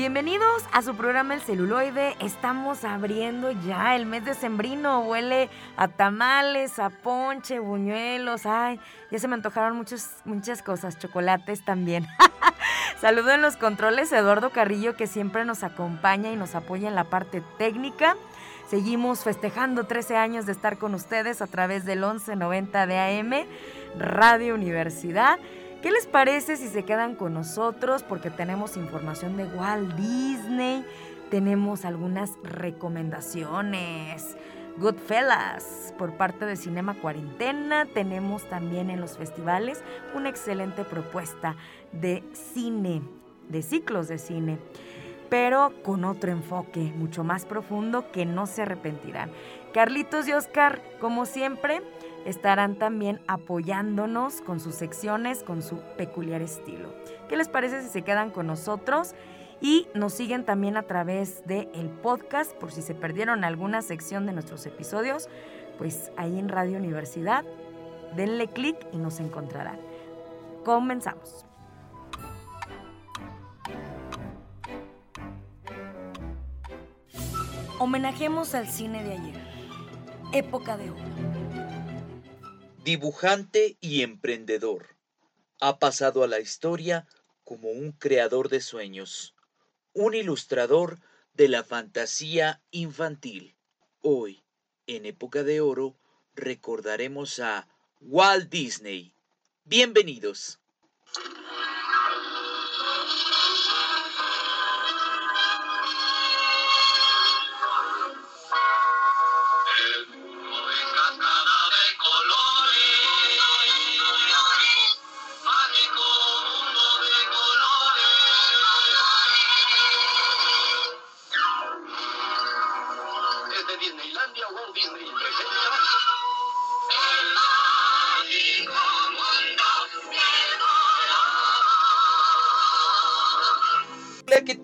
Bienvenidos a su programa El Celuloide. Estamos abriendo ya el mes de sembrino. Huele a tamales, a ponche, buñuelos. Ay, ya se me antojaron muchas, muchas cosas. Chocolates también. Saludo en los controles a Eduardo Carrillo que siempre nos acompaña y nos apoya en la parte técnica. Seguimos festejando 13 años de estar con ustedes a través del 1190 de AM, Radio Universidad. ¿Qué les parece si se quedan con nosotros? Porque tenemos información de Walt Disney, tenemos algunas recomendaciones. Goodfellas por parte de Cinema Cuarentena. Tenemos también en los festivales una excelente propuesta de cine, de ciclos de cine, pero con otro enfoque mucho más profundo que no se arrepentirán. Carlitos y Oscar, como siempre, estarán también apoyándonos con sus secciones, con su peculiar estilo. ¿Qué les parece si se quedan con nosotros? Y nos siguen también a través del el podcast, por si se perdieron alguna sección de nuestros episodios, pues ahí en Radio Universidad, denle clic y nos encontrarán. Comenzamos. Homenajemos al cine de ayer, época de oro dibujante y emprendedor. Ha pasado a la historia como un creador de sueños, un ilustrador de la fantasía infantil. Hoy, en época de oro, recordaremos a Walt Disney. Bienvenidos.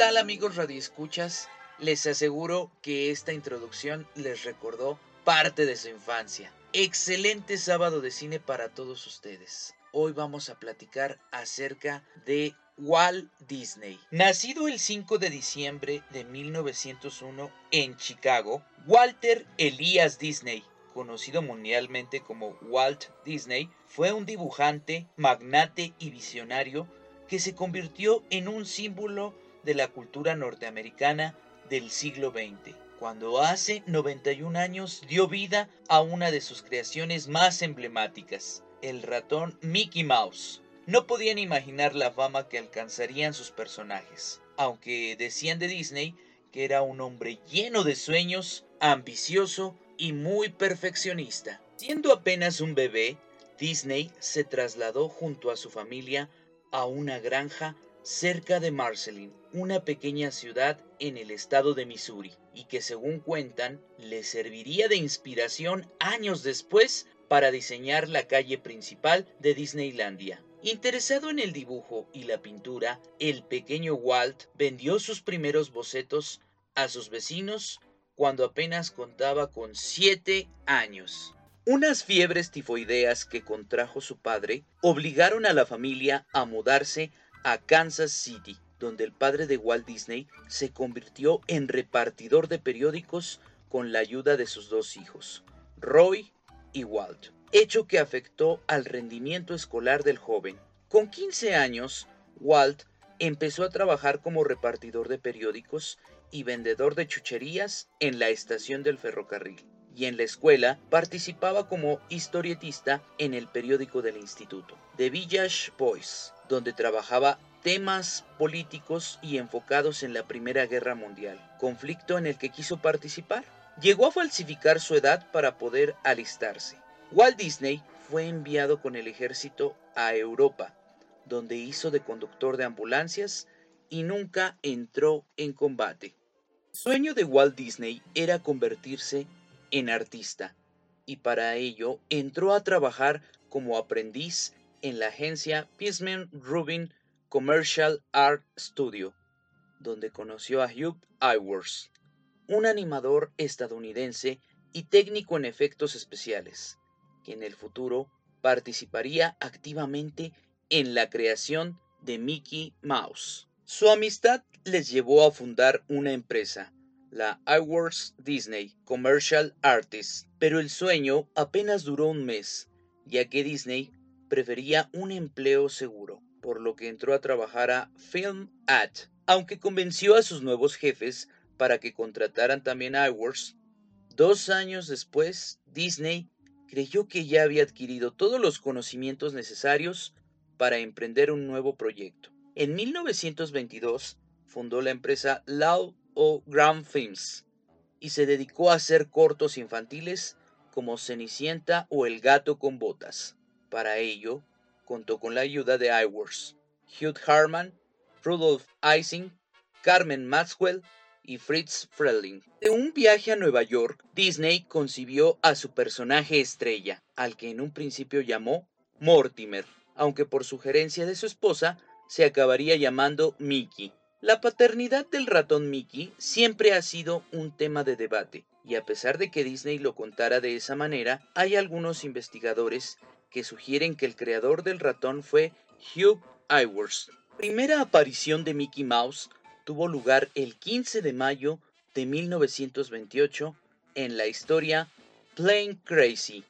Tal amigos radioescuchas? Les aseguro que esta introducción les recordó parte de su infancia. Excelente sábado de cine para todos ustedes. Hoy vamos a platicar acerca de Walt Disney. Nacido el 5 de diciembre de 1901 en Chicago, Walter Elias Disney, conocido mundialmente como Walt Disney, fue un dibujante, magnate y visionario que se convirtió en un símbolo de la cultura norteamericana del siglo XX, cuando hace 91 años dio vida a una de sus creaciones más emblemáticas, el ratón Mickey Mouse. No podían imaginar la fama que alcanzarían sus personajes, aunque decían de Disney que era un hombre lleno de sueños, ambicioso y muy perfeccionista. Siendo apenas un bebé, Disney se trasladó junto a su familia a una granja cerca de Marceline, una pequeña ciudad en el estado de Missouri, y que según cuentan le serviría de inspiración años después para diseñar la calle principal de Disneylandia. Interesado en el dibujo y la pintura, el pequeño Walt vendió sus primeros bocetos a sus vecinos cuando apenas contaba con siete años. Unas fiebres tifoideas que contrajo su padre obligaron a la familia a mudarse a Kansas City, donde el padre de Walt Disney se convirtió en repartidor de periódicos con la ayuda de sus dos hijos, Roy y Walt, hecho que afectó al rendimiento escolar del joven. Con 15 años, Walt empezó a trabajar como repartidor de periódicos y vendedor de chucherías en la estación del ferrocarril. Y en la escuela participaba como historietista en el periódico del instituto, The Village Boys, donde trabajaba temas políticos y enfocados en la Primera Guerra Mundial, conflicto en el que quiso participar. Llegó a falsificar su edad para poder alistarse. Walt Disney fue enviado con el ejército a Europa, donde hizo de conductor de ambulancias y nunca entró en combate. El sueño de Walt Disney era convertirse en artista y para ello entró a trabajar como aprendiz en la agencia Pisman Rubin Commercial Art Studio, donde conoció a Hugh Iwers, un animador estadounidense y técnico en efectos especiales, que en el futuro participaría activamente en la creación de Mickey Mouse. Su amistad les llevó a fundar una empresa, la Iworks Disney Commercial Artists, pero el sueño apenas duró un mes, ya que Disney prefería un empleo seguro, por lo que entró a trabajar a Film At, aunque convenció a sus nuevos jefes para que contrataran también a. Dos años después, Disney creyó que ya había adquirido todos los conocimientos necesarios para emprender un nuevo proyecto. En 1922 fundó la empresa Lau o Grand Films y se dedicó a hacer cortos infantiles como Cenicienta o El gato con botas. Para ello, contó con la ayuda de Iworth, Hugh Harman, Rudolf Ising, Carmen Maxwell y Fritz Frelling. De un viaje a Nueva York, Disney concibió a su personaje estrella, al que en un principio llamó Mortimer, aunque por sugerencia de su esposa se acabaría llamando Mickey. La paternidad del ratón Mickey siempre ha sido un tema de debate, y a pesar de que Disney lo contara de esa manera, hay algunos investigadores que sugieren que el creador del ratón fue Hugh Iwers. Primera aparición de Mickey Mouse tuvo lugar el 15 de mayo de 1928 en la historia Plain Crazy,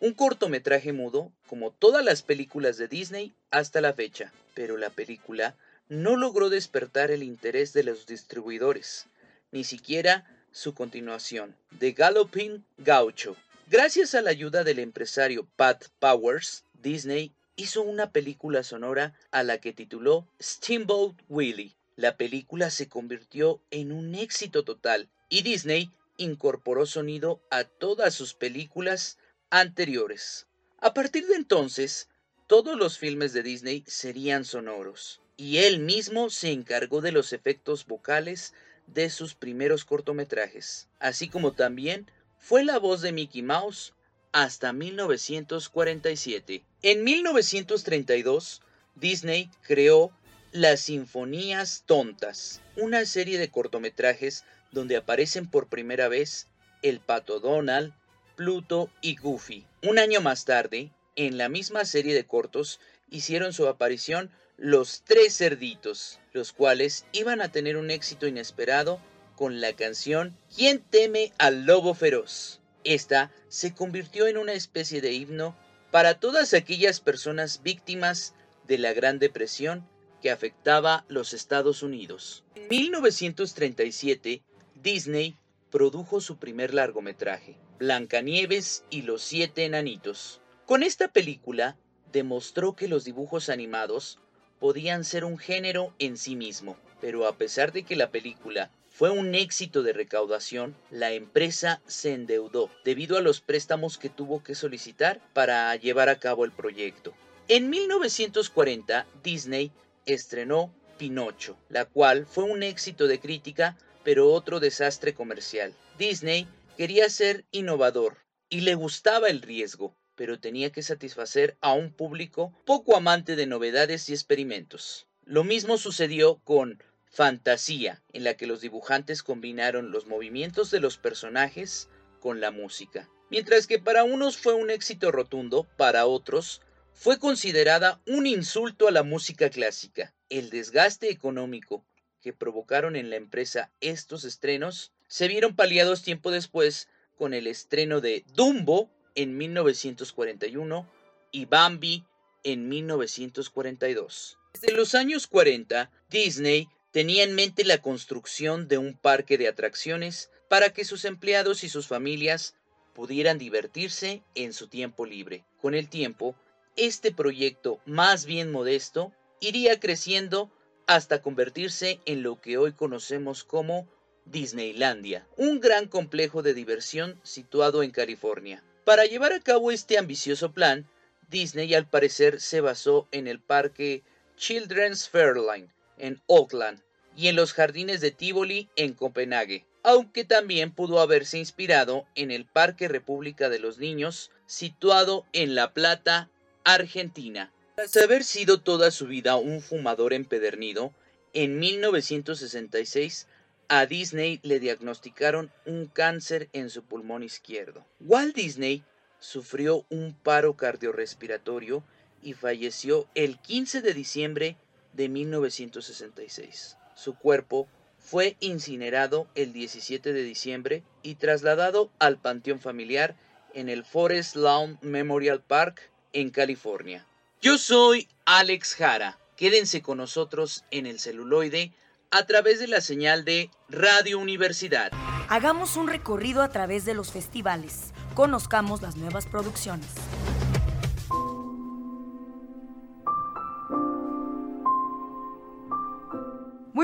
un cortometraje mudo como todas las películas de Disney hasta la fecha, pero la película no logró despertar el interés de los distribuidores, ni siquiera su continuación, The Galloping Gaucho. Gracias a la ayuda del empresario Pat Powers, Disney hizo una película sonora a la que tituló Steamboat Willie, la película se convirtió en un éxito total y Disney incorporó sonido a todas sus películas anteriores. A partir de entonces, todos los filmes de Disney serían sonoros, y él mismo se encargó de los efectos vocales de sus primeros cortometrajes, así como también fue la voz de Mickey Mouse hasta 1947. En 1932, Disney creó las Sinfonías Tontas, una serie de cortometrajes donde aparecen por primera vez el pato Donald, Pluto y Goofy. Un año más tarde, en la misma serie de cortos, hicieron su aparición los tres cerditos, los cuales iban a tener un éxito inesperado con la canción ¿Quién teme al lobo feroz? Esta se convirtió en una especie de himno para todas aquellas personas víctimas de la Gran Depresión que afectaba los Estados Unidos. En 1937, Disney produjo su primer largometraje, Blancanieves y los siete enanitos. Con esta película demostró que los dibujos animados podían ser un género en sí mismo, pero a pesar de que la película fue un éxito de recaudación, la empresa se endeudó debido a los préstamos que tuvo que solicitar para llevar a cabo el proyecto. En 1940, Disney estrenó Pinocho, la cual fue un éxito de crítica, pero otro desastre comercial. Disney quería ser innovador y le gustaba el riesgo, pero tenía que satisfacer a un público poco amante de novedades y experimentos. Lo mismo sucedió con Fantasía, en la que los dibujantes combinaron los movimientos de los personajes con la música. Mientras que para unos fue un éxito rotundo, para otros fue considerada un insulto a la música clásica. El desgaste económico que provocaron en la empresa estos estrenos se vieron paliados tiempo después con el estreno de Dumbo en 1941 y Bambi en 1942. Desde los años 40, Disney tenía en mente la construcción de un parque de atracciones para que sus empleados y sus familias pudieran divertirse en su tiempo libre. Con el tiempo, este proyecto más bien modesto iría creciendo hasta convertirse en lo que hoy conocemos como Disneylandia, un gran complejo de diversión situado en California. Para llevar a cabo este ambicioso plan, Disney al parecer se basó en el parque Children's Fairline, en Auckland, y en los jardines de Tivoli en Copenhague, aunque también pudo haberse inspirado en el Parque República de los Niños, situado en La Plata, Argentina. Tras haber sido toda su vida un fumador empedernido, en 1966 a Disney le diagnosticaron un cáncer en su pulmón izquierdo. Walt Disney sufrió un paro cardiorrespiratorio y falleció el 15 de diciembre de 1966. Su cuerpo fue incinerado el 17 de diciembre y trasladado al panteón familiar en el Forest Lawn Memorial Park en California. Yo soy Alex Jara. Quédense con nosotros en el celuloide a través de la señal de Radio Universidad. Hagamos un recorrido a través de los festivales. Conozcamos las nuevas producciones.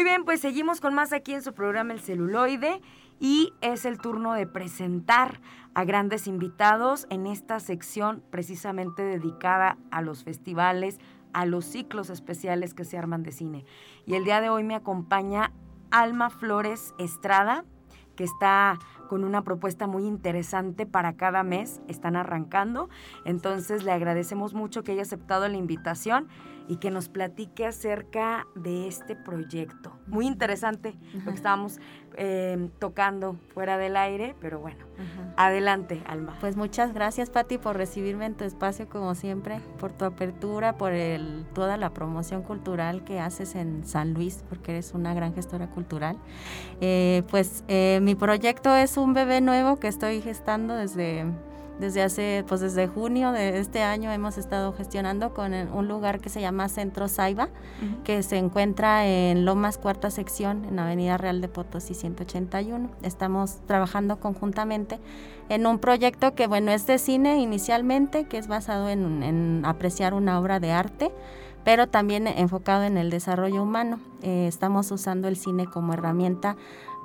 Muy bien, pues seguimos con más aquí en su programa El celuloide y es el turno de presentar a grandes invitados en esta sección precisamente dedicada a los festivales, a los ciclos especiales que se arman de cine. Y el día de hoy me acompaña Alma Flores Estrada, que está con una propuesta muy interesante para cada mes. Están arrancando. Entonces le agradecemos mucho que haya aceptado la invitación y que nos platique acerca de este proyecto. Muy interesante lo que estábamos eh, tocando fuera del aire, pero bueno, adelante, Alma. Pues muchas gracias, Patti, por recibirme en tu espacio como siempre, por tu apertura, por el, toda la promoción cultural que haces en San Luis, porque eres una gran gestora cultural. Eh, pues eh, mi proyecto es un bebé nuevo que estoy gestando desde desde hace, pues desde junio de este año hemos estado gestionando con un lugar que se llama Centro Saiba, que se encuentra en Lomas Cuarta Sección, en Avenida Real de Potosí 181. Estamos trabajando conjuntamente en un proyecto que, bueno, es de cine inicialmente, que es basado en, apreciar una obra de arte pero también enfocado en el desarrollo humano. Eh, estamos usando el cine como herramienta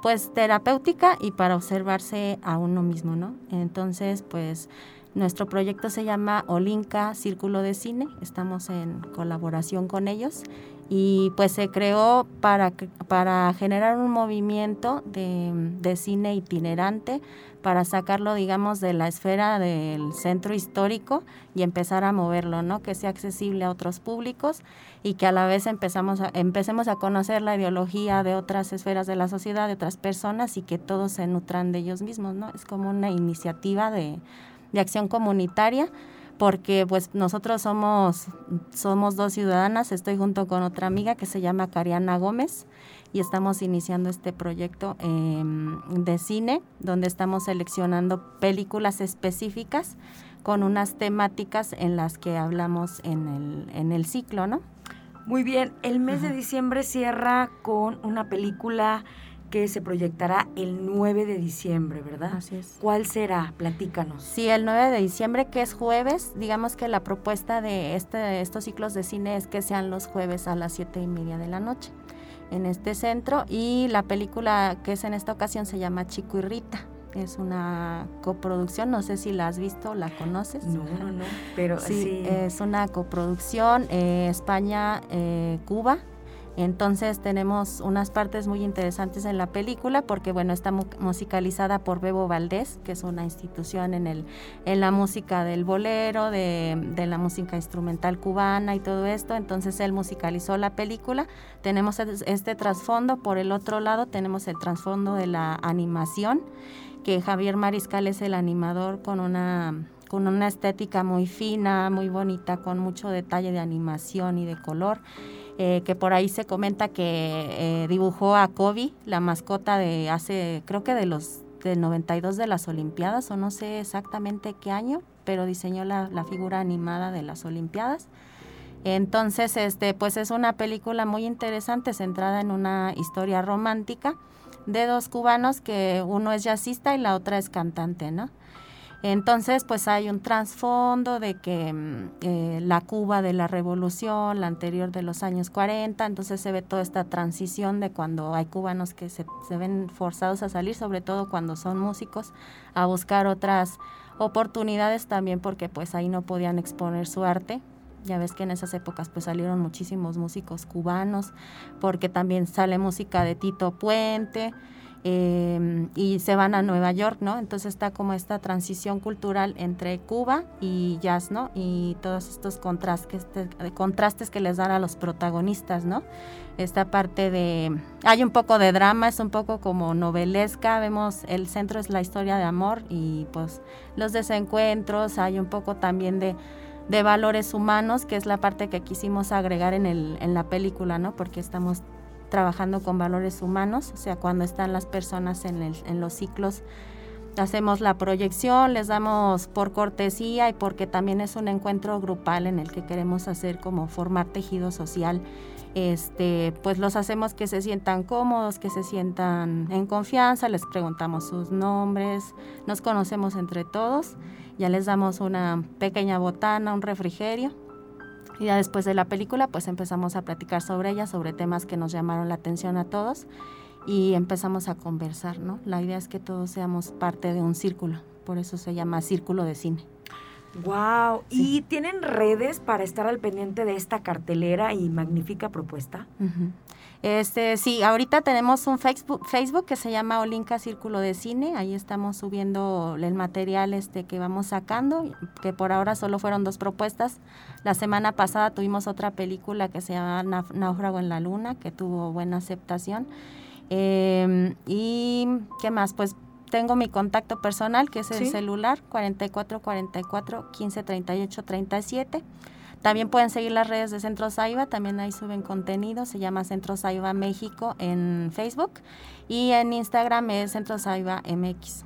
pues terapéutica y para observarse a uno mismo, ¿no? Entonces, pues nuestro proyecto se llama Olinka Círculo de Cine, estamos en colaboración con ellos y pues se creó para, para generar un movimiento de, de cine itinerante para sacarlo, digamos, de la esfera del centro histórico y empezar a moverlo, ¿no? Que sea accesible a otros públicos y que a la vez empezamos a, empecemos a conocer la ideología de otras esferas de la sociedad, de otras personas y que todos se nutran de ellos mismos, ¿no? Es como una iniciativa de, de acción comunitaria porque pues nosotros somos, somos dos ciudadanas, estoy junto con otra amiga que se llama Cariana Gómez y estamos iniciando este proyecto em, de cine donde estamos seleccionando películas específicas con unas temáticas en las que hablamos en el, en el ciclo, ¿no? Muy bien, el mes de diciembre cierra con una película que se proyectará el 9 de diciembre, ¿verdad? Así es. ¿Cuál será? Platícanos. Sí, el 9 de diciembre, que es jueves, digamos que la propuesta de este, estos ciclos de cine es que sean los jueves a las siete y media de la noche en este centro y la película que es en esta ocasión se llama Chico y Rita. Es una coproducción, no sé si la has visto, la conoces. No, no, no, pero sí. Es una coproducción eh, España-Cuba. Eh, entonces tenemos unas partes muy interesantes en la película porque bueno, está musicalizada por Bebo Valdés, que es una institución en, el, en la música del bolero, de, de la música instrumental cubana y todo esto. Entonces él musicalizó la película. Tenemos este trasfondo. Por el otro lado tenemos el trasfondo de la animación, que Javier Mariscal es el animador con una con una estética muy fina, muy bonita, con mucho detalle de animación y de color. Eh, que por ahí se comenta que eh, dibujó a Kobe, la mascota de hace, creo que de los de 92 de las Olimpiadas, o no sé exactamente qué año, pero diseñó la, la figura animada de las Olimpiadas. Entonces, este, pues es una película muy interesante, centrada en una historia romántica de dos cubanos que uno es jazzista y la otra es cantante, ¿no? Entonces, pues hay un trasfondo de que mm, eh, la Cuba de la revolución, la anterior de los años 40, entonces se ve toda esta transición de cuando hay cubanos que se, se ven forzados a salir, sobre todo cuando son músicos, a buscar otras oportunidades también porque pues ahí no podían exponer su arte. Ya ves que en esas épocas pues salieron muchísimos músicos cubanos, porque también sale música de Tito Puente, Em, y se van a Nueva York, ¿no? Entonces está como esta transición cultural entre Cuba y jazz, ¿no? Y todos estos contrastes, contrastes que les dan a los protagonistas, ¿no? Esta parte de... Hay un poco de drama, es un poco como novelesca, vemos el centro es la historia de amor y pues los desencuentros, hay un poco también de de valores humanos, que es la parte que quisimos agregar en, el, en la película, ¿no? Porque estamos trabajando con valores humanos, o sea, cuando están las personas en, los ciclos, hacemos la proyección, les damos por cortesía y porque también es un encuentro grupal en el que queremos hacer como formar tejido social. Este, pues los hacemos que se sientan cómodos, que se sientan en confianza, les preguntamos sus nombres, nos conocemos entre todos, ya les damos una pequeña botana, un refrigerio y ya después de la película, pues empezamos a platicar sobre ella, sobre temas que nos llamaron la atención a todos y empezamos a conversar, ¿no? La idea es que todos seamos parte de un círculo, por eso se llama Círculo de Cine. Wow, ¿y tienen redes para estar al pendiente de esta cartelera y magnífica propuesta? Este, sí, ahorita tenemos un Facebook, Facebook que se llama Olinka Círculo de Cine. Ahí estamos subiendo el material este que vamos sacando, que por ahora solo fueron dos propuestas. La semana pasada tuvimos otra película que se llama Náufrago en la Luna, que tuvo buena aceptación. Em, y qué más, pues tengo mi contacto personal, que es el celular 4444 1538 37. También pueden seguir las redes de Centro Saiba, también ahí suben contenido, se llama Centro Saiba México en Facebook y en Instagram es Centro Saiba MX.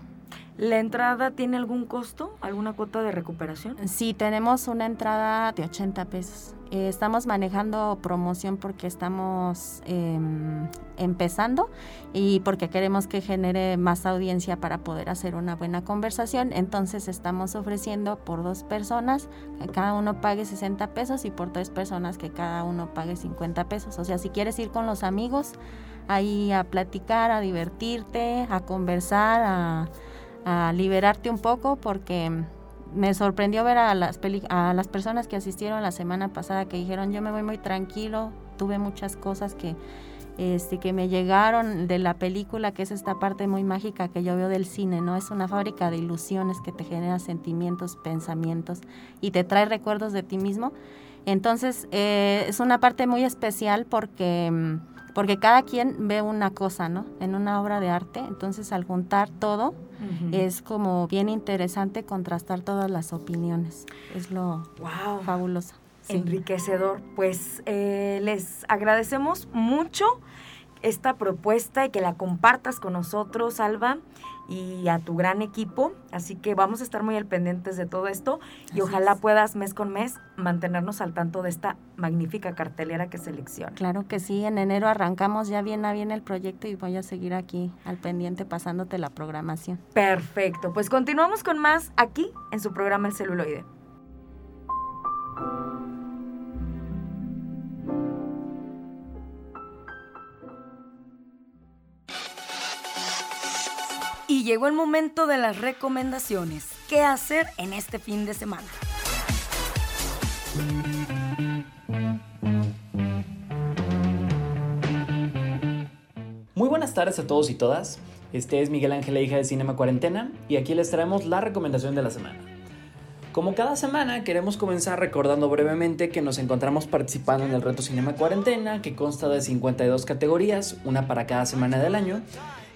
¿La entrada tiene algún costo, alguna cuota de recuperación? Sí, tenemos una entrada de 80 pesos. Eh, estamos manejando promoción porque estamos em, empezando y porque queremos que genere más audiencia para poder hacer una buena conversación. Entonces estamos ofreciendo por dos personas que cada uno pague 60 pesos y por tres personas que cada uno pague 50 pesos. O sea, si quieres ir con los amigos ahí a platicar, a divertirte, a conversar, a, a liberarte un poco porque me sorprendió ver a las, a las personas que asistieron la semana pasada que dijeron yo me voy muy tranquilo, tuve muchas cosas que, este, que me llegaron de la película, que es esta parte muy mágica que yo veo del cine, ¿no? Es una fábrica de ilusiones que te genera sentimientos, pensamientos y te trae recuerdos de ti mismo. Entonces, eh, es una parte muy especial porque mm, porque cada quien ve una cosa, ¿no? En una obra de arte, entonces al juntar todo es como bien interesante contrastar todas las opiniones. Es lo fabuloso. Enriquecedor. Pues eh, les agradecemos mucho esta propuesta y que la compartas con nosotros, Alba y a tu gran equipo. Así que vamos a estar muy al pendientes de todo esto y ojalá puedas mes con mes mantenernos al tanto de esta magnífica cartelera que selecciona. Claro que sí, en enero arrancamos ya bien a bien el proyecto y voy a seguir aquí al pendiente pasándote la programación. Perfecto, pues continuamos con más aquí en su programa El celuloide. Y llegó el momento de las recomendaciones. ¿Qué hacer en este fin de semana? Muy buenas tardes a todos y todas. Este es Miguel Ángel, hija de Cinema Cuarentena, y aquí les traemos la recomendación de la semana. Como cada semana, queremos comenzar recordando brevemente que nos encontramos participando en el reto Cinema Cuarentena, que consta de 52 categorías, una para cada semana del año,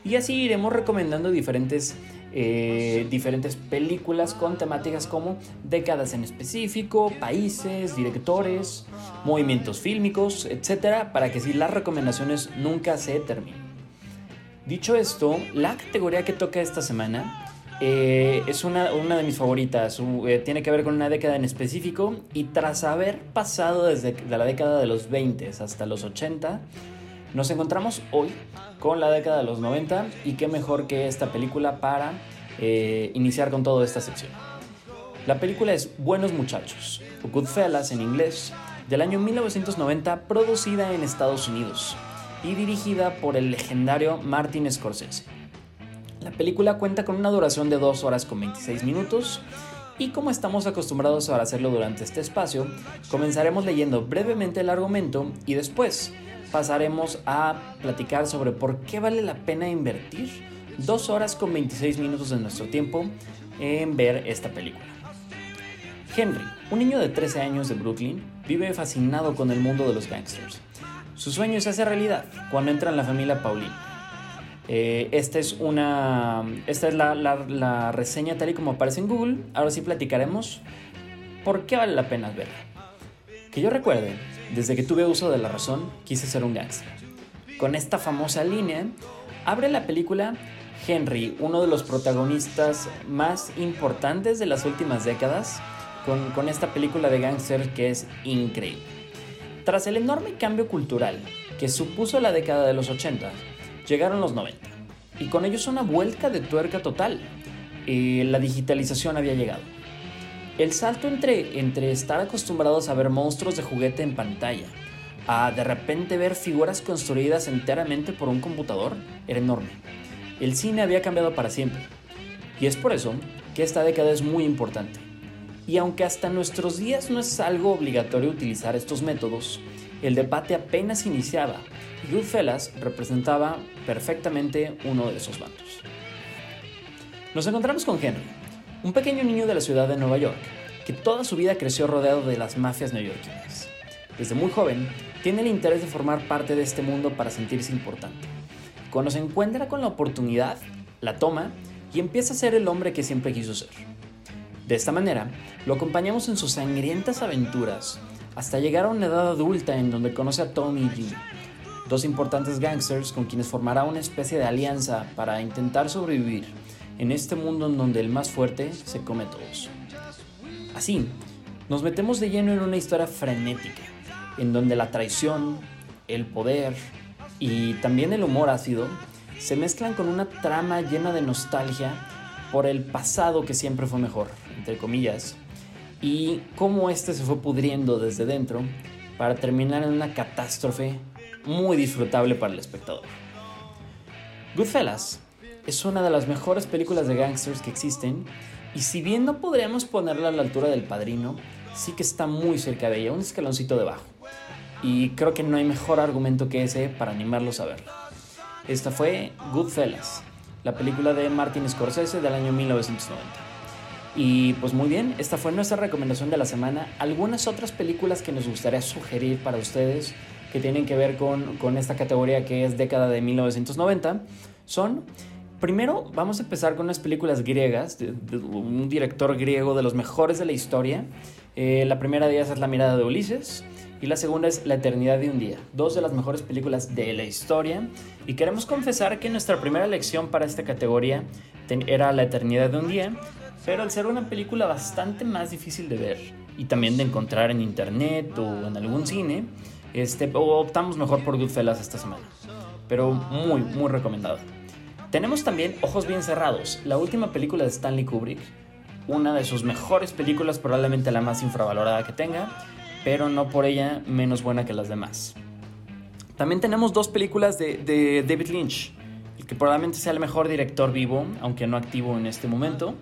y así iremos recomendando diferentes, eh, diferentes películas con temáticas como décadas en específico, países, directores, movimientos fílmicos, etc. para que así las recomendaciones nunca se terminen. Dicho esto, la categoría que toca esta semana eh, es una, de mis favoritas. Eh, tiene que ver con una década en específico y tras haber pasado desde la década de los 20 hasta los 80, nos encontramos hoy con la década de los 90 y qué mejor que esta película para eh, iniciar con toda esta sección. La película es Buenos Muchachos, o Goodfellas en inglés, del año 1990, producida en Estados Unidos y dirigida por el legendario Martin Scorsese. La película cuenta con una duración de 2 horas con 26 minutos Y como estamos acostumbrados a hacerlo durante este espacio, comenzaremos leyendo brevemente el argumento y después pasaremos a platicar sobre por qué vale la pena invertir dos horas con 26 minutos de nuestro tiempo en ver esta película. Henry, un niño de 13 años de Brooklyn, vive fascinado con el mundo de los gangsters. Su sueño se hace realidad cuando entra en la familia Pauline. Eh, esta es, una, esta es la, la, reseña tal y como aparece en Google. Ahora sí platicaremos por qué vale la pena verla. Que yo recuerde, desde que tuve uso de la razón, quise ser un gangster. Con esta famosa línea, abre la película Henry, uno de los protagonistas más importantes de las últimas décadas, con, con esta película de gangster que es increíble. Tras el enorme cambio cultural que supuso la década de los 80, llegaron los 90 y con ellos una vuelta de tuerca total. Eh, la digitalización había llegado. El salto entre, entre estar acostumbrados a ver monstruos de juguete en pantalla a de repente ver figuras construidas enteramente por un computador era enorme. El cine había cambiado para siempre. Y es por eso que esta década es muy importante. Y aunque hasta nuestros días no es algo obligatorio utilizar estos métodos, el debate apenas iniciaba y Goodfellas representaba perfectamente uno de esos bandos. Nos encontramos con Henry, un pequeño niño de la ciudad de Nueva York, que toda su vida creció rodeado de las mafias neoyorquinas. Desde muy joven, tiene el interés de formar parte de este mundo para sentirse importante. Cuando se encuentra con la oportunidad, la toma y empieza a ser el hombre que siempre quiso ser. De esta manera, lo acompañamos en sus sangrientas aventuras hasta llegar a una edad adulta en donde conoce a Tommy y Jimmy, dos importantes gangsters con quienes formará una especie de alianza para intentar sobrevivir en este mundo en donde el más fuerte se come todos. Así, nos metemos de lleno en una historia frenética, en donde la traición, el poder y también el humor ácido se mezclan con una trama llena de nostalgia por el pasado que siempre fue mejor, entre comillas, y cómo este se fue pudriendo desde dentro para terminar en una catástrofe muy disfrutable para el espectador. Goodfellas es una de las mejores películas de gangsters que existen y si bien no podríamos ponerla a la altura del padrino, sí que está muy cerca de ella, un escaloncito debajo. Y creo que no hay mejor argumento que ese para animarlos a verla. Esta fue Goodfellas, la película de Martin Scorsese del año 1990. Y pues muy bien, esta fue nuestra recomendación de la semana. Algunas otras películas que nos gustaría sugerir para ustedes que tienen que ver con, con esta categoría que es década de 1990 son Primero vamos a empezar con unas películas griegas, un director griego de los mejores de la historia. Eh, la primera de ellas es La mirada de Ulises y la segunda es La eternidad de un día, dos de las mejores películas de la historia. Y queremos confesar que nuestra primera elección para esta categoría era La eternidad de un día, pero al ser una película bastante más difícil de ver y también de encontrar en internet o en algún cine, este, optamos mejor por Goodfellas esta semana. Pero muy, muy recomendado. Tenemos también Ojos Bien Cerrados, la última película de Stanley Kubrick, una de sus mejores películas, probablemente la más infravalorada que tenga, pero no por ella menos buena que las demás. También tenemos dos películas de, David Lynch, el que probablemente sea el mejor director vivo, aunque no activo en este momento,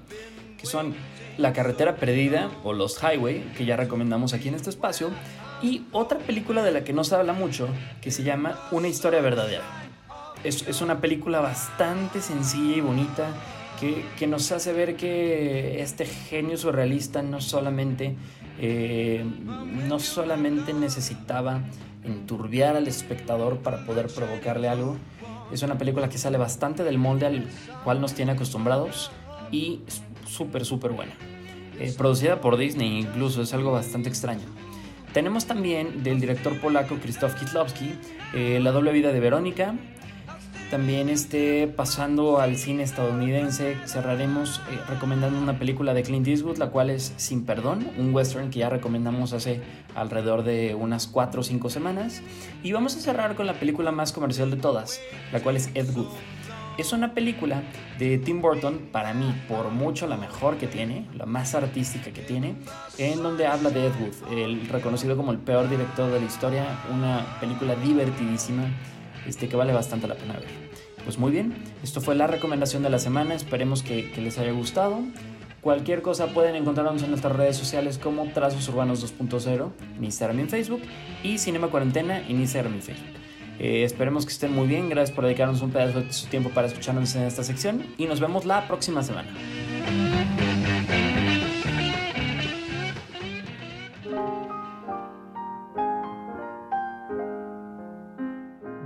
que son La carretera perdida o Los Highway, que ya recomendamos aquí en este espacio, y otra película de la que no se habla mucho, que se llama Una historia verdadera. Es, es una película bastante sencilla y bonita que, que, nos hace ver que este genio surrealista no solamente, eh, no solamente necesitaba enturbiar al espectador para poder provocarle algo, es una película que sale bastante del molde al cual nos tiene acostumbrados y súper, súper buena. Eh, producida por Disney incluso, es algo bastante extraño. Tenemos también del director polaco Krzysztof Kieslowski eh, La doble vida de Verónica. También este, pasando al cine estadounidense, cerraremos eh, recomendando una película de Clint Eastwood, la cual es Sin Perdón, un western que ya recomendamos hace alrededor de unas 4 o 5 semanas. Y vamos a cerrar con la película más comercial de todas, la cual es Ed Wood. Es una película de Tim Burton, para mí, por mucho la mejor que tiene, la más artística que tiene, en donde habla de Ed Wood, el reconocido como el peor director de la historia, una película divertidísima este, que vale bastante la pena ver. Pues muy bien, esto fue la recomendación de la semana, esperemos que, les haya gustado. Cualquier cosa pueden encontrarnos en nuestras redes sociales como Trazos Urbanos 2.0 en Instagram y en Facebook y Cinema Cuarentena en Instagram y Facebook. Eh, esperemos que estén muy bien, gracias por dedicarnos un pedazo de su tiempo para escucharnos en esta sección y nos vemos la próxima semana.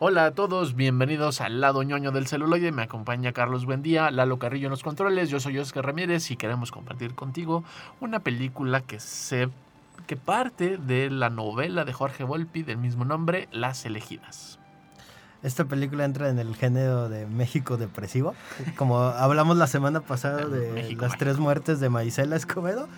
Hola a todos, bienvenidos al lado ñoño del celuloide. Me acompaña Carlos Buendía, Lalo Carrillo en los controles. Yo soy Oscar Ramírez y queremos compartir contigo una película que se que parte de la novela de Jorge Volpi del mismo nombre, Las elegidas. Esta película entra en el género de México depresivo, como hablamos la semana pasada de México las tres muertes de Marisela Escobedo.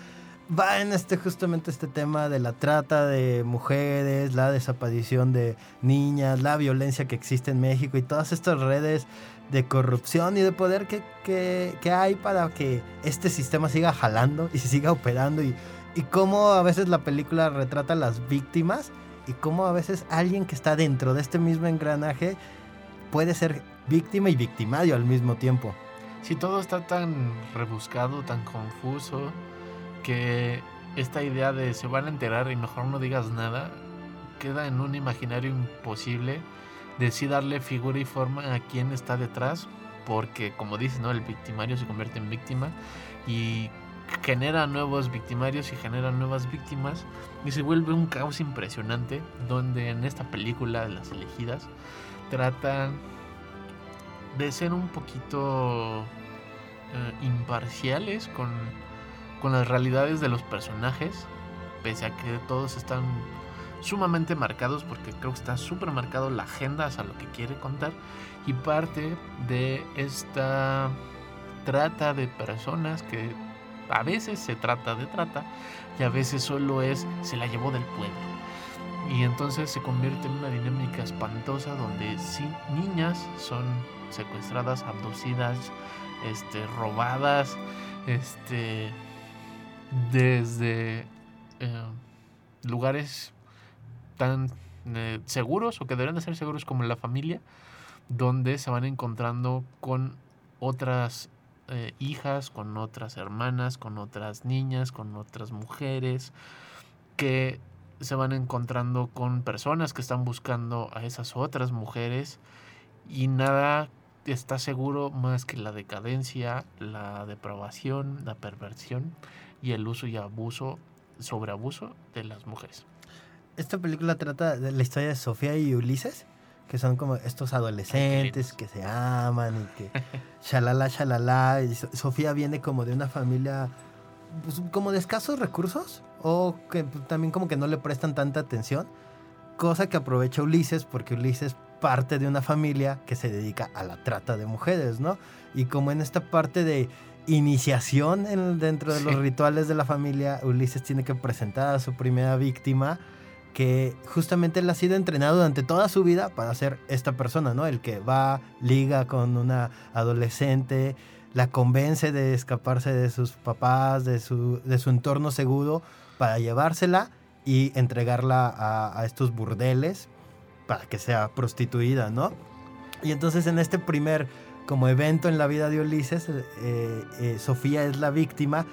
Va en este justamente este tema de la trata de mujeres, la desaparición de niñas, la violencia que existe en México y todas estas redes de corrupción y de poder que, que- que hay para que este sistema siga jalando y siga operando y, y cómo a veces la película retrata a las víctimas y cómo a veces alguien que está dentro de este mismo engranaje puede ser víctima y victimario al mismo tiempo. Si todo está tan rebuscado, tan confuso, que esta idea de se van a enterar y mejor no digas nada, queda en un imaginario imposible de sí darle figura y forma a quién está detrás, porque como dices, ¿no? El victimario se convierte en víctima y genera nuevos victimarios y genera nuevas víctimas y se vuelve un caos impresionante donde en esta película las elegidas tratan de ser un poquito eh, imparciales con, con las realidades de los personajes, pese a que todos están sumamente marcados, porque creo que está súper marcado la agenda hacia lo que quiere contar, y parte de esta trata de personas que a veces se trata de trata y a veces solo es se la llevó del pueblo. Y entonces se convierte en una dinámica espantosa donde sí, niñas son secuestradas, abducidas, este, robadas, este, desde eh, lugares tan eh, seguros o que deberían de ser seguros como la familia, donde se van encontrando con otras eh, hijas, con otras hermanas, con otras niñas, con otras mujeres, que se van encontrando con personas que están buscando a esas otras mujeres y nada está seguro más que la decadencia, la depravación, la perversión y el uso y abuso, sobreabuso de las mujeres. Esta película trata de la historia de Sofía y Ulises, que son como estos adolescentes que se aman y que shalala, shalala. Y So- Sofía viene como de una familia pues, como de escasos recursos o que también como que no le prestan tanta atención, cosa que aprovecha Ulises porque Ulises parte de una familia que se dedica a la trata de mujeres, ¿no? Y como en esta parte de iniciación en- dentro de los rituales de la familia, Ulises tiene que presentar a su primera víctima que justamente él ha sido entrenado durante toda su vida para ser esta persona, ¿no? El que va, liga con una adolescente, la convence de escaparse de sus papás, de su, de su entorno seguro, para llevársela y entregarla a, a estos burdeles para que sea prostituida, ¿no? Y entonces en este primer como evento en la vida de Ulises, eh, eh, Sofía es la víctima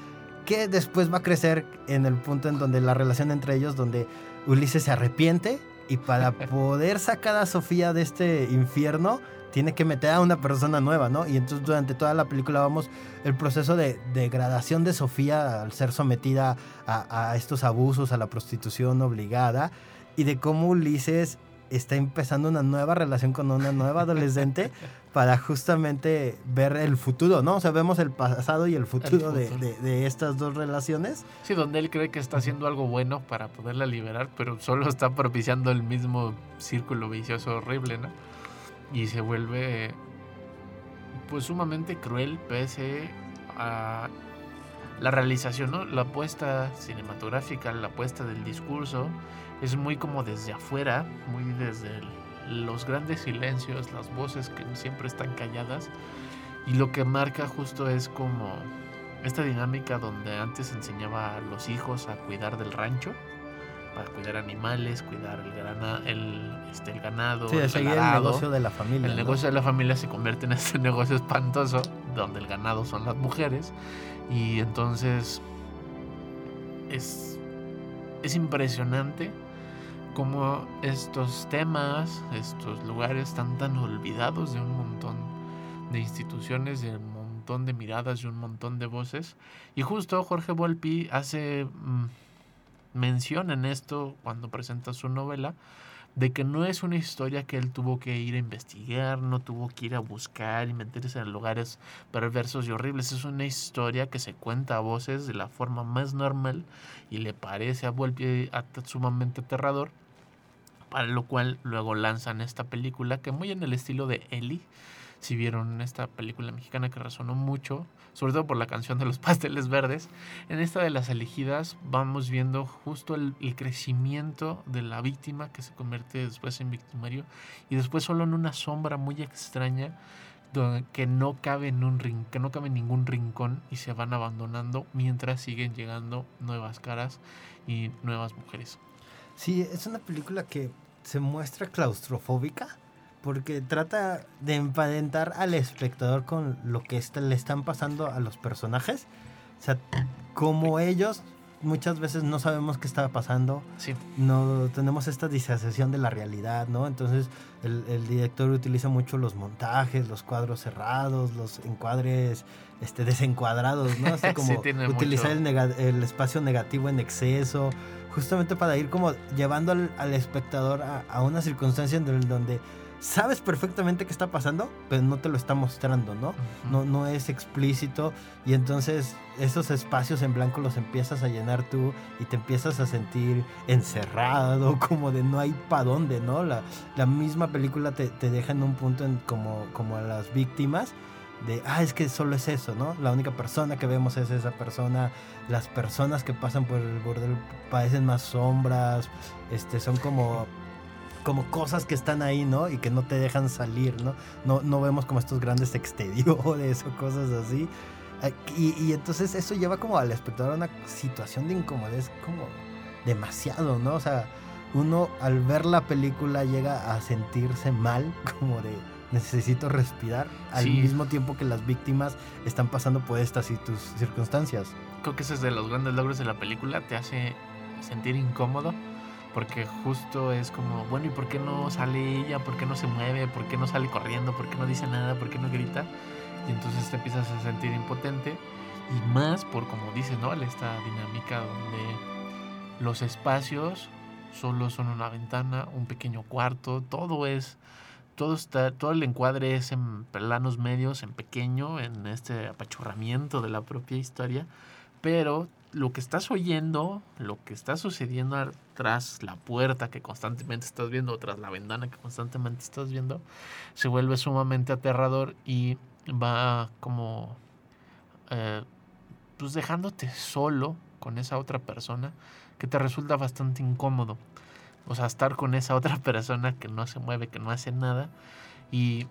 que después va a crecer en el punto en donde la relación entre ellos, donde Ulises se arrepiente y para poder sacar a Sofía de este infierno, tiene que meter a una persona nueva, ¿no? Y entonces durante toda la película vamos el proceso de degradación de Sofía al ser sometida a, a estos abusos, a la prostitución obligada, y de cómo Ulises está empezando una nueva relación con una nueva adolescente para justamente ver el futuro, ¿no? O sea, vemos el pasado y el futuro, de- futuro. De, de estas dos relaciones. Sí, donde él cree que está haciendo algo bueno para poderla liberar, pero solo está propiciando el mismo círculo vicioso horrible, ¿no? Y se vuelve pues sumamente cruel pese a la realización, ¿no? La apuesta cinematográfica, la apuesta del discurso es muy como desde afuera, muy desde los grandes silencios, las voces que siempre están calladas. Y lo que marca justo es como esta dinámica donde antes enseñaba a los hijos a cuidar del rancho, para cuidar animales, cuidar el, grana, el, este, el ganado. Sí, el, seguir el ganado. negocio de la familia. El ¿no? negocio de la familia se convierte en este negocio espantoso, donde el ganado son las mujeres. Y entonces es, es impresionante cómo estos temas, estos lugares están tan olvidados de un montón de instituciones, de un montón de miradas y un montón de voces. Y justo Jorge Volpi hace mm, mención en esto cuando presenta su novela, de que no es una historia que él tuvo que ir a investigar, no tuvo que ir a buscar y meterse en lugares perversos y horribles. Es una historia que se cuenta a voces de la forma más normal y le parece a Volpi at- sumamente aterrador. Para lo cual luego lanzan esta película que muy en el estilo de Ellie. Si vieron esta película mexicana que resonó mucho, sobre todo por la canción de los pasteles verdes, en esta de las elegidas vamos viendo justo el, el crecimiento de la víctima que se convierte después en victimario y después solo en una sombra muy extraña que no cabe en un rin- que no cabe en ningún rincón y se van abandonando mientras siguen llegando nuevas caras y nuevas mujeres. Sí, es una película que se muestra claustrofóbica porque trata de emparentar al espectador con lo que está- le están pasando a los personajes. O sea, como ellos muchas veces no sabemos qué está pasando, Sí, no tenemos esta disociación de la realidad, ¿no? Entonces el, el director utiliza mucho los montajes, los cuadros cerrados, los encuadres este, desencuadrados, ¿no? Sí, como utilizar el espacio negativo en exceso, justamente para ir como llevando al, al espectador a, a una circunstancia en el- donde sabes perfectamente qué está pasando, pero no te lo está mostrando, ¿no? no, no es explícito y entonces esos espacios en blanco los empiezas a llenar tú y te empiezas a sentir encerrado, como de no hay para dónde, ¿no? La, la misma película te, te deja en un punto en como, como a las víctimas de, ah, es que solo es eso, ¿no? La única persona que vemos es esa persona, las personas que pasan por el bordel parecen más sombras, este, son como como cosas que están ahí, ¿no? Y que no te dejan salir, ¿no? No, no vemos como estos grandes exteriores o cosas así. Y, y entonces eso lleva como al espectador a una situación de incomodidad como demasiado, ¿no? O sea, uno al ver la película llega a sentirse mal, como de necesito respirar, al Sí. mismo tiempo que las víctimas están pasando por estas situ- circunstancias. Creo que ese es de los grandes logros de la película, te hace sentir incómodo. Porque justo es como, bueno, ¿y por qué no sale ella? ¿Por qué no se mueve? ¿Por qué no sale corriendo? ¿Por qué no dice nada? ¿Por qué no grita? Y entonces te empiezas a sentir impotente. Y más por, como dice, ¿no? Esta dinámica donde los espacios solo son una ventana, un pequeño cuarto, todo es, todo está, todo el encuadre es en planos medios, en pequeño, en este apachurramiento de la propia historia, pero lo que estás oyendo, lo que está sucediendo tras la puerta que constantemente estás viendo, tras la ventana que constantemente estás viendo, se vuelve sumamente aterrador y va como eh, pues dejándote solo con esa otra persona que te resulta bastante incómodo. O sea, estar con esa otra persona que no se mueve, que no hace nada. Y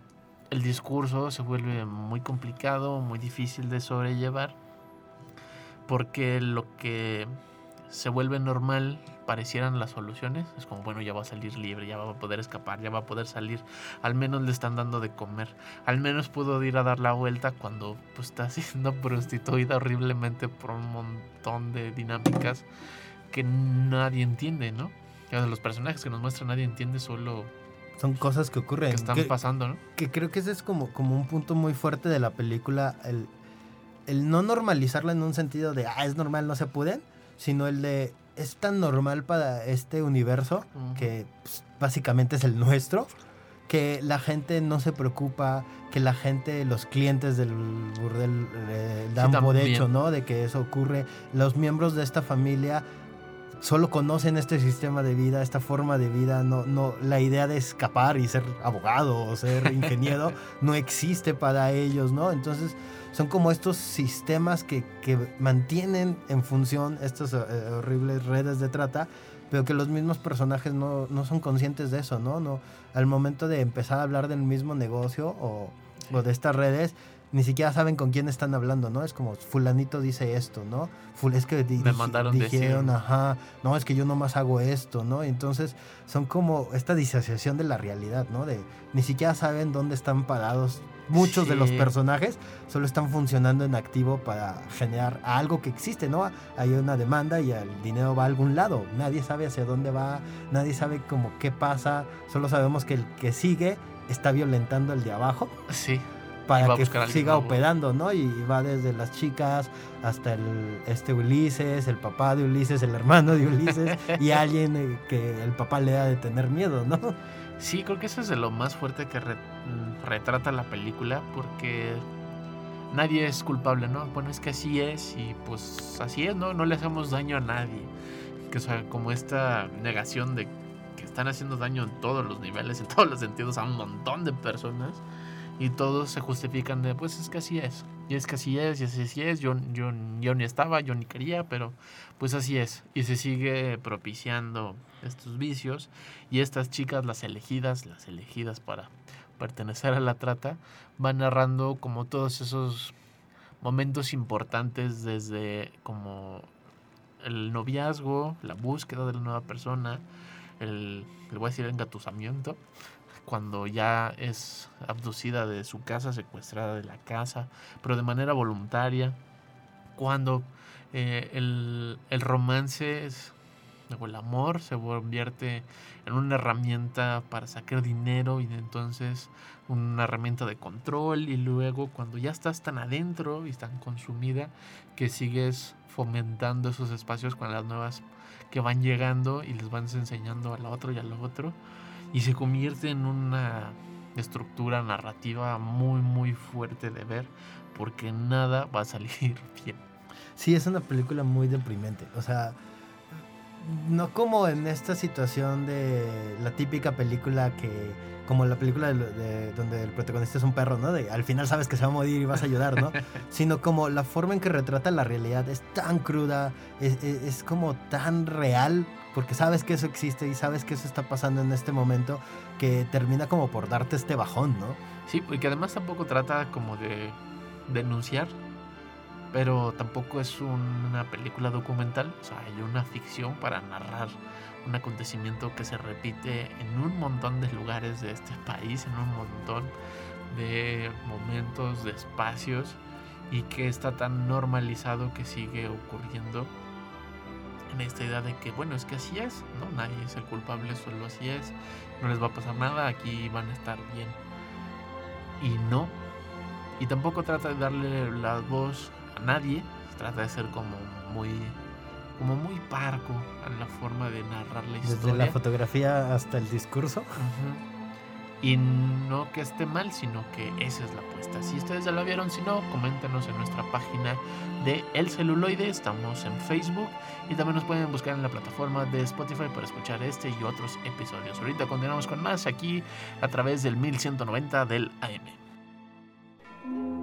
el discurso se vuelve muy complicado, muy difícil de sobrellevar. Porque lo que se vuelve normal parecieran las soluciones. Es como, bueno, ya va a salir libre, ya va a poder escapar, ya va a poder salir. Al menos le están dando de comer. Al menos pudo ir a dar la vuelta cuando pues, está siendo prostituida horriblemente por un montón de dinámicas que nadie entiende, ¿no? Los personajes que nos muestran nadie entiende, solo Son cosas que ocurren. que están que- pasando, ¿no? que creo que ese es como, como un punto muy fuerte de la película, el, el no normalizarla en un sentido de, ah, es normal, no se pueden, sino el de, es tan normal para este universo, que pues, básicamente es el nuestro, que la gente no se preocupa, que la gente, los clientes del burdel eh, dan por hecho, ¿no? De que eso ocurre. Los miembros de esta familia solo conocen este sistema de vida, esta forma de vida, no, no, la idea de escapar y ser abogado o ser ingeniero no existe para ellos, ¿no? Entonces son como estos sistemas que, que mantienen en función estas eh, horribles redes de trata, pero que los mismos personajes no, no, son conscientes de eso, ¿no? no Al momento de empezar a hablar del mismo negocio o, o de estas redes, ni siquiera saben con quién están hablando, ¿no? Es como, fulanito dice esto, ¿no? es que Me mandaron dijeron, ajá, no, es que yo nomás hago esto, ¿no? Entonces son como esta disociación de la realidad, ¿no? De ni siquiera saben dónde están parados. Muchos de los personajes solo están funcionando en activo para generar algo que existe, ¿no? Hay una demanda y el dinero va a algún lado. Nadie sabe hacia dónde va, nadie sabe como qué pasa, solo sabemos que el que sigue está violentando el de abajo. Sí para que siga operando, ¿no? Y va desde las chicas hasta el este Ulises, el papá de Ulises, el hermano de Ulises y alguien eh, que el papá le da de tener miedo, ¿no? Sí, creo que eso es de lo más fuerte que mm, retrata la película porque nadie es culpable, ¿no? Bueno, es que así es y pues así es, ¿no? No le hacemos daño a nadie. Que o sea, como esta negación de que están haciendo daño en todos los niveles, en todos los sentidos a un montón de personas y todos se justifican de, pues es que así es, y es que así es, y así es, yo, yo, yo ni estaba, yo ni quería, pero pues así es, y se sigue propiciando estos vicios, y estas chicas, las elegidas, las elegidas para pertenecer a la trata, van narrando como todos esos momentos importantes desde como el noviazgo, la búsqueda de la nueva persona, el, le voy a decir engatusamiento, cuando ya es abducida de su casa, secuestrada de la casa, pero de manera voluntaria, cuando eh, el, el, romance o el amor se convierte en una herramienta para sacar dinero y entonces una herramienta de control y luego cuando ya estás tan adentro y tan consumida que sigues fomentando esos espacios con las nuevas que van llegando y les van enseñando a la otro y a lo otro y se convierte en una estructura narrativa muy muy fuerte de ver porque nada va a salir bien. Sí, es una película muy deprimente, o sea, no como en esta situación de la típica película que como la película de, donde el protagonista es un perro, ¿no? De al final sabes que se va a morir y vas a ayudar, ¿no? Sino como la forma en que retrata la realidad es tan cruda, es, es, como tan real, porque sabes que eso existe y sabes que eso está pasando en este momento, que termina como por darte este bajón, ¿no? Sí, porque además tampoco trata como de denunciar, pero tampoco es una película documental, o sea, hay una ficción para narrar un acontecimiento que se repite en un montón de lugares de este país, en un montón de momentos, de espacios, y que está tan normalizado que sigue ocurriendo en esta idea de que, bueno, es que así es, ¿no? Nadie es el culpable, solo así es, no les va a pasar nada, aquí van a estar bien. Y no. Y tampoco trata de darle la voz nadie, trata de ser como muy como muy parco en la forma de narrar la historia. Desde la fotografía hasta el discurso. Y no que esté mal, sino que esa es la apuesta. Si ustedes ya lo vieron, si no, coméntenos en nuestra página de El Celuloide. Estamos en Facebook y también nos pueden buscar en la plataforma de Spotify para escuchar este y otros episodios. Ahorita continuamos con más aquí a través del 1190 del AM.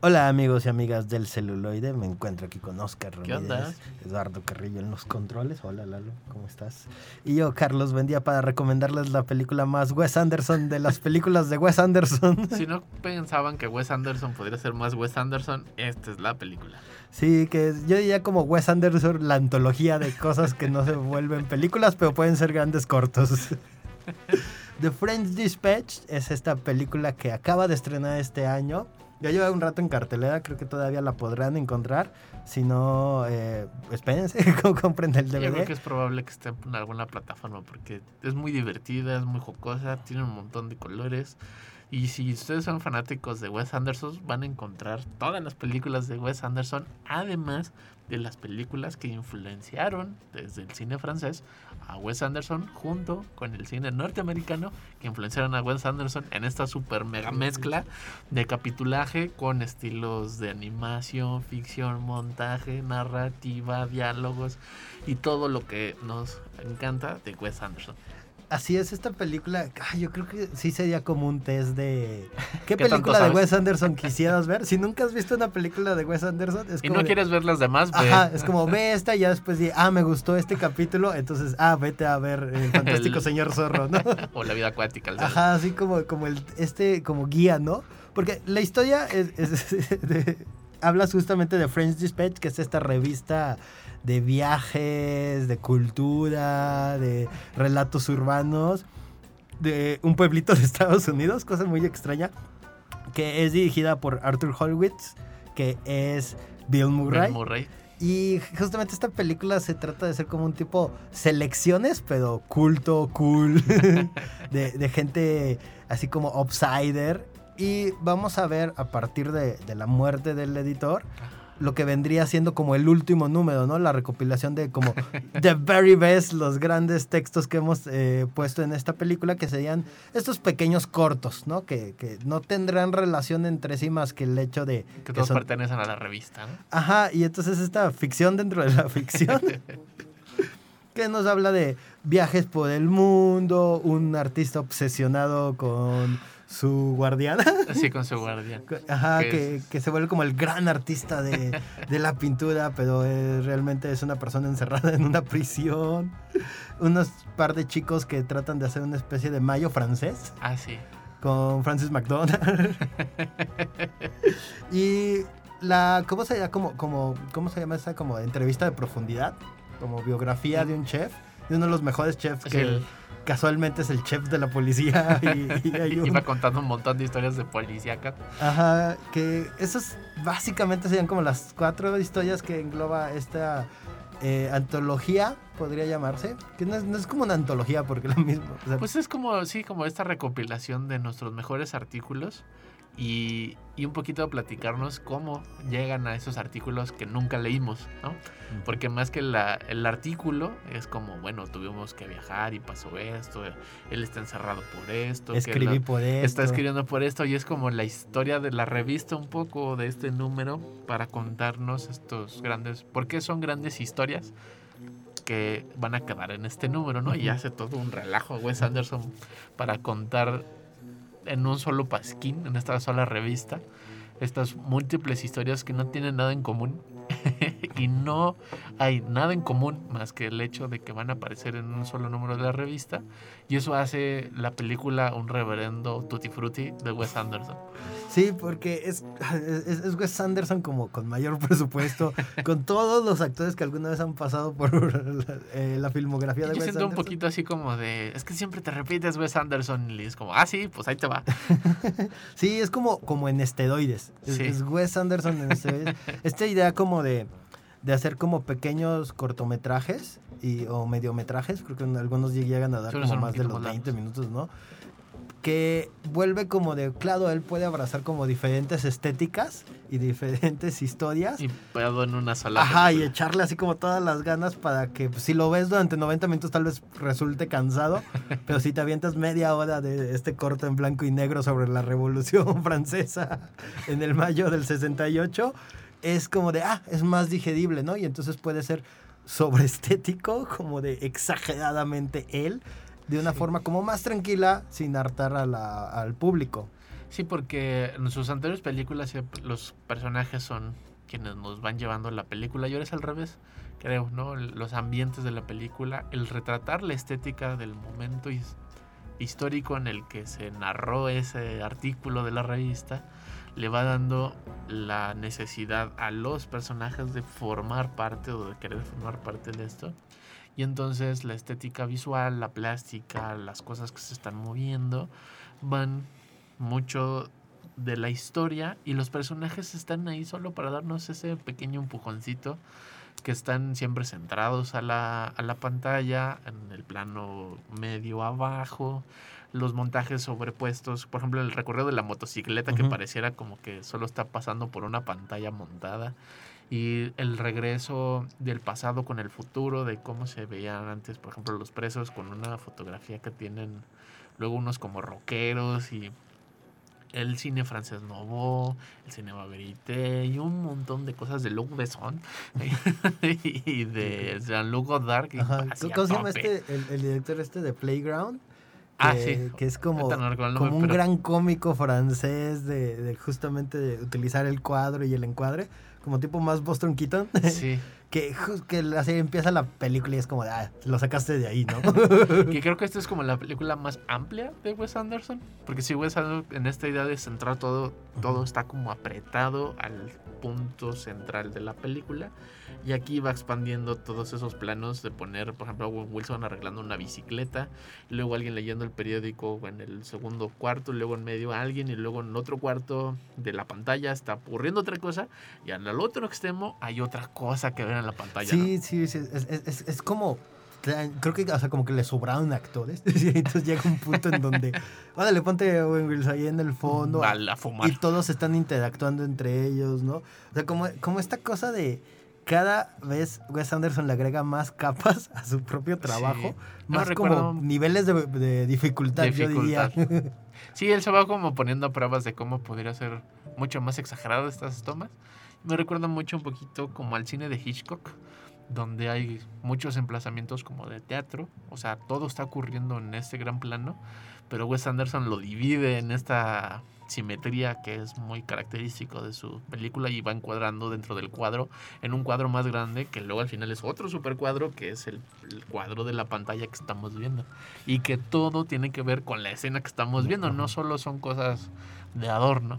Hola amigos y amigas del celuloide, me encuentro aquí con Oscar Ramírez, Eduardo Carrillo en los controles. Hola Lalo, ¿cómo estás? Y yo, Carlos, vendía para recomendarles la película más Wes Anderson de las películas de Wes Anderson. Si no pensaban que Wes Anderson podría ser más Wes Anderson, esta es la película. Sí, que yo diría como Wes Anderson, la antología de cosas que no se vuelven películas, pero pueden ser grandes cortos. The French Dispatch es esta película que acaba de estrenar este año ya lleva un rato en cartelera, creo que todavía la podrán encontrar. Si no, eh, espérense, compren el DVD. Yo creo que es probable que esté en alguna plataforma porque es muy divertida, es muy jocosa, tiene un montón de colores, Y si ustedes son fanáticos de Wes Anderson, van a encontrar todas las películas de Wes Anderson, además de las películas que influenciaron desde el cine francés a Wes Anderson junto con el cine norteamericano que influenciaron a Wes Anderson en esta super mega mezcla de capitulaje con estilos de animación, ficción, montaje, narrativa, diálogos y todo lo que nos encanta de Wes Anderson. Así es, esta película, ah, yo creo que sí sería como un test de... ¿Qué, ¿Qué tanto película de? Wes Anderson quisieras ver? Si nunca has visto una película de Wes Anderson, es Y como no de- quieres ver las demás, ve Ajá, es como ve esta y ya después di, ah, me gustó este capítulo, entonces, ah, vete a ver El Fantástico El- Señor Zorro, ¿no? o la vida acuática. el- Ajá, así como, como el, este, como guía, ¿no? Porque la historia es, es- de- hablas justamente de French Dispatch, que es esta revista de viajes, de cultura, de relatos urbanos, de un pueblito de Estados Unidos, cosa muy extraña, que es dirigida por Arthur Holwitz, que es Bill Murray. Bill Murray. Y justamente esta película se trata de ser como un tipo selecciones, pero culto, cool, de, de gente así como outsider. Y vamos a ver a partir de, de la muerte del editor lo que vendría siendo como el último número, ¿no? La recopilación de como the very best, los grandes textos que hemos eh, puesto en esta película, que serían estos pequeños cortos, ¿no? Que, que no tendrán relación entre sí más que el hecho de Que todos son- pertenecen a la revista. ¿no? Ajá, y entonces esta ficción dentro de la ficción que nos habla de viajes por el mundo, un artista obsesionado con su guardiana, Así con su guardián. ajá, Que que, se vuelve como el gran artista de, de la pintura, pero eh, realmente es una persona encerrada en una prisión. Unos par de chicos que tratan de hacer una especie de mayo francés Ah, sí. con Francis McDonald. y la, ¿cómo se llama? Como, como, ¿Cómo se llama esa como entrevista de profundidad? Como biografía de un chef, de uno de los mejores chefs que casualmente es el chef de la policía. Y, y hay un- Iba contando un montón de historias de policíacas. Ajá, que esos básicamente serían como las cuatro historias que engloba esta eh, antología, podría llamarse. Que no es, no es como una antología porque lo mismo. o sea, Pues es como, sí, como esta recopilación de nuestros mejores artículos y, y un poquito platicarnos cómo llegan a esos artículos que nunca leímos, ¿no? Porque más que la- el artículo es como, bueno, tuvimos que viajar y pasó esto, él está encerrado por esto, que escribí la- por esto. está escribiendo por esto y es como la historia de la revista un poco de este número para contarnos estos grandes, porque son grandes historias que van a quedar en este número, ¿no? Y hace todo un relajo Wes Anderson para contar en un solo pasquín, en esta sola revista, estas múltiples historias que no tienen nada en común y no hay nada en común más que el hecho de que van a aparecer en un solo número de la revista y eso hace la película un reverendo tutti frutti de Wes Anderson. Sí, porque es, es, es Wes Anderson como con mayor presupuesto, con todos los actores que alguna vez han pasado por la, eh, la filmografía de Yo Wes siento un poquito así como de, es que siempre te repites Wes Anderson y es como, ah, sí, pues ahí te va. Sí, es como, como en esteroides. Es, Sí. es Wes Anderson en esteroides. Esta idea como de, de hacer como pequeños cortometrajes y, o mediometrajes, creo que algunos llegan a dar como más de los más 20 largos. minutos, ¿no? Que vuelve como de, claro, él puede abrazar como diferentes estéticas y diferentes historias. Y pedo en una sola. Ajá, y echarle así como todas las ganas para que pues, si lo ves durante 90 minutos tal vez resulte cansado, pero si te avientas media hora de este corto en blanco y negro sobre la Revolución Francesa en el mayo del 68, es como de, ah, es más digerible, ¿no? Y entonces puede ser sobreestético, como de exageradamente él, de una Sí. forma como más tranquila, sin hartar a la- al público. Sí, porque en sus anteriores películas siempre los personajes son quienes nos van llevando la película y ahora es al revés, creo, ¿no? Los ambientes de la película, el retratar la estética del momento his- histórico en el que se narró ese artículo de la revista, le va dando la necesidad a los personajes de formar parte o de querer formar parte de esto. Y entonces la estética visual, la plástica, las cosas que se están moviendo, van mucho de la historia y los personajes están ahí solo para darnos ese pequeño empujoncito que están siempre centrados a la, a la pantalla, en el plano medio abajo, los montajes sobrepuestos, por ejemplo, el recorrido de la motocicleta que pareciera como que solo está pasando por una pantalla montada y el regreso del pasado con el futuro, de cómo se veían antes, por ejemplo, los presos con una fotografía que tienen luego unos como rockeros y el cine francés Nouveau, el cinema verité y un montón de cosas de Luc Besson y de Jean-Luc Godard. que Ajá. hacía ¿Cómo se llama este, el, el director este de Playground? Ah, sí. que es como, no nombre, como un pero- gran cómico francés de, de justamente de utilizar el cuadro y el encuadre, como tipo más Boston Keaton, Sí, que, que así empieza la película y es como, de, ah, lo sacaste de ahí, ¿no? que creo que esta es como la película más amplia de Wes Anderson. Porque si Wes Anderson en esta idea de centrar todo, todo está como apretado al punto central de la película. Y aquí va expandiendo todos esos planos de poner, por ejemplo, a Wilson arreglando una bicicleta, luego alguien leyendo el periódico en el segundo cuarto, luego en medio alguien y luego en otro cuarto de la pantalla está ocurriendo otra cosa y al otro extremo hay otra cosa que ver en la pantalla. ¿no? sí, sí, sí, es, es- es- es como... Creo que, o sea, como que le sobraron actores. y Entonces llega un punto en donde, órale, ponte a Owen Wilson ahí en el fondo. A la fumar. y todos están interactuando entre ellos, ¿no? O sea, como, como esta cosa de cada vez Wes Anderson le agrega más capas a su propio trabajo, No más como niveles de, de dificultad, yo diría. Dificultad. Sí, él se va como poniendo pruebas de cómo podría ser mucho más exagerado estas tomas. Me recuerda mucho un poquito como al cine de Hitchcock, donde hay muchos emplazamientos como de teatro. O sea, todo está ocurriendo en este gran plano, pero Wes Anderson lo divide en esta simetría que es muy característico de su película y va encuadrando dentro del cuadro en un cuadro más grande que luego al final es otro super cuadro que es el, el cuadro de la pantalla que estamos viendo y que todo tiene que ver con la escena que estamos viendo, no solo son cosas de adorno.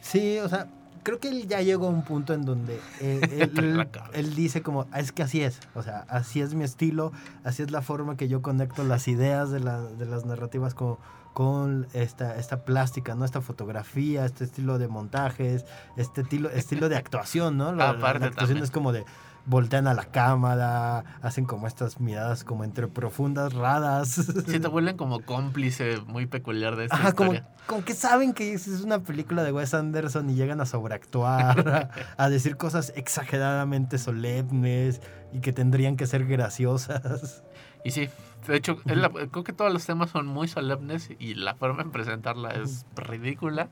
Sí, o sea, creo que él ya llegó a un punto en donde eh, él, él dice como, "Ah, es que así es, o sea, así es mi estilo, así es la forma que yo conecto las ideas de, la- de las narrativas con, con esta, esta plástica, ¿no? Esta fotografía, este estilo de montajes, este estilo, estilo de actuación, ¿no? La, la- la Aparte actuación también. es como de voltean a la cámara, hacen como estas miradas como entre profundas, raras. Sí, te vuelven como cómplice muy peculiar de esta Ajá, como, historia. como que saben que es es una película de Wes Anderson y llegan a sobreactuar, a, a decir cosas exageradamente solemnes y que tendrían que ser graciosas. Y sí, de hecho, la- creo que todos los temas son muy solemnes y la forma en presentarla es ridícula,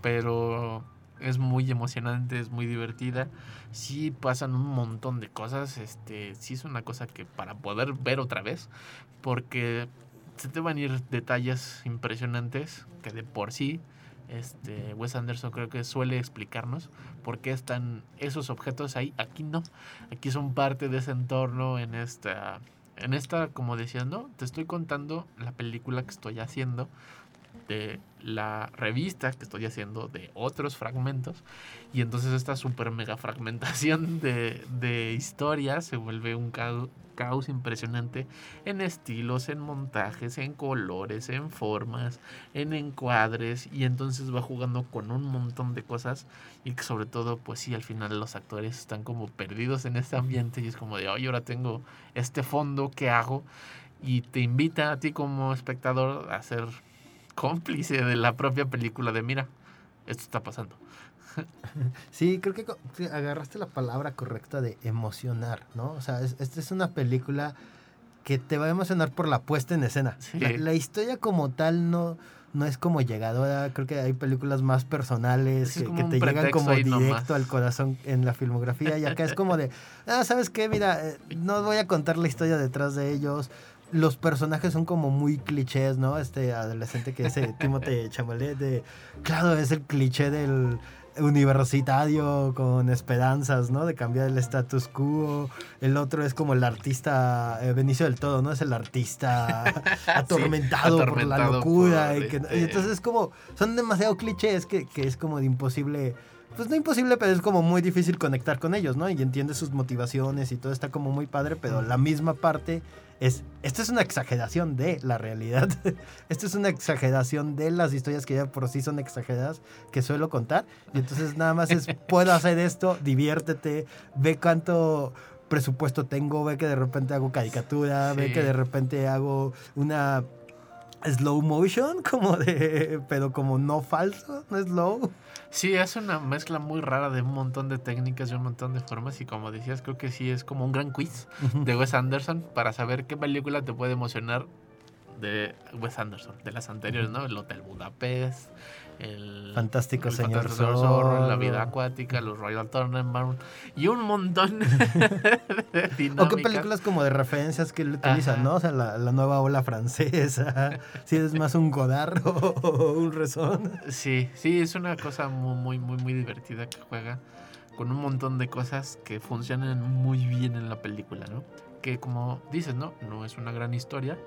pero es muy emocionante, es muy divertida. Sí pasan un montón de cosas, este, sí es una cosa que para poder ver otra vez, porque se te van a ir detalles impresionantes que de por sí este Wes Anderson creo que suele explicarnos por qué están esos objetos ahí, aquí no. Aquí son parte de ese entorno en esta en esta, como decías, no, te estoy contando la película que estoy haciendo, de la revista que estoy haciendo, de otros fragmentos, y entonces esta super mega fragmentación de, de historias se vuelve un caos, caos impresionante en estilos, en montajes, en colores, en formas, en encuadres, y entonces va jugando con un montón de cosas, y que sobre todo, pues sí, al final los actores están como perdidos en este ambiente, y es como de, oye, ahora tengo este fondo, ¿qué hago? Y te invita a ti como espectador a ser cómplice de la propia película de, mira, esto está pasando. Sí, creo que agarraste la palabra correcta de emocionar, ¿no? O sea, es- esta es una película que te va a emocionar por la puesta en escena. Sí. La, la historia como tal no, no es como llegadora, creo que hay películas más personales es que, que te llegan como nomás. directo al corazón en la filmografía y acá es como de, ah, ¿sabes qué? Mira, eh, no voy a contar la historia detrás de ellos. Los personajes son como muy clichés, ¿no? Este adolescente que es eh, Timothée Chalamet, de, claro, es el cliché del universitario con esperanzas, ¿no? De cambiar el status quo. El otro es como el artista, eh, Benicio del Todo, ¿no? Es el artista atormentado, por la locura. por, y, que- y entonces es como, son demasiado clichés que, que es como de imposible. Pues no imposible, pero es como muy difícil conectar con ellos, ¿no? Y entiendes sus motivaciones y todo está como muy padre, pero la misma parte es, esto es una exageración de la realidad. esto es una exageración de las historias que ya por sí son exageradas que suelo contar. Y entonces nada más es, puedo hacer esto, diviértete, ve cuánto presupuesto tengo, ve que de repente hago caricatura, ve que de repente hago una slow motion, como de, pero como no falso, no slow. Sí, es una mezcla muy rara de un montón de técnicas y un montón de formas. Y como decías, creo que sí es como un gran quiz de Wes Anderson para saber qué película te puede emocionar de Wes Anderson, de las anteriores, ¿no? El Hotel Budapest, el Fantástico el Señor Fantástico Zorro. La Vida Acuática, los Royal Tenenbaums y un montón de O qué películas como de referencias que él utiliza, Ajá. ¿no? O sea, la, la nueva ola francesa, si es más un Godard o un Rezón. Sí, sí, es una cosa muy, muy, muy, muy divertida que juega con un montón de cosas que funcionan muy bien en la película, ¿no? Que como dices, ¿no? No es una gran historia,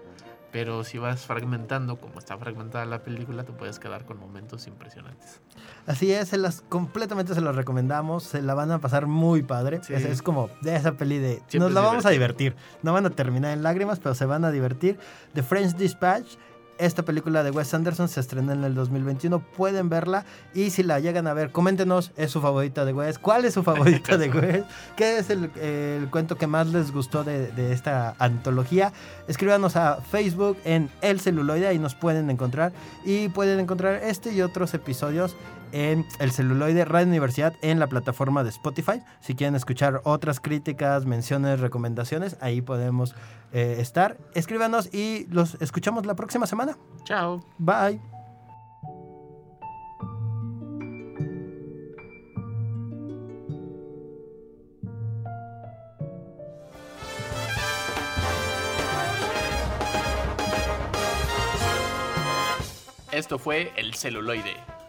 pero si vas fragmentando como está fragmentada la película, te puedes quedar con momentos impresionantes. Así es, se las, completamente se las recomendamos, se la van a pasar muy padre. Sí. Es, es como de esa peli de... Siempre nos la vamos a divertido. divertir. No van a terminar en lágrimas, pero se van a divertir. The French Dispatch, esta película de Wes Anderson se estrena en el 2021, pueden verla y si la llegan a ver, coméntenos, ¿es su favorita de Wes? ¿Cuál es su favorita de Wes? ¿Qué es el, el cuento que más les gustó de, de esta antología? Escríbanos a Facebook en El Celuloide, ahí nos pueden encontrar y pueden encontrar este y otros episodios en El Celuloide Radio Universidad en la plataforma de Spotify. Si quieren escuchar otras críticas, menciones, recomendaciones, ahí podemos eh, estar. Escríbanos y los escuchamos la próxima semana. Chao. Bye. Esto fue El Celuloide.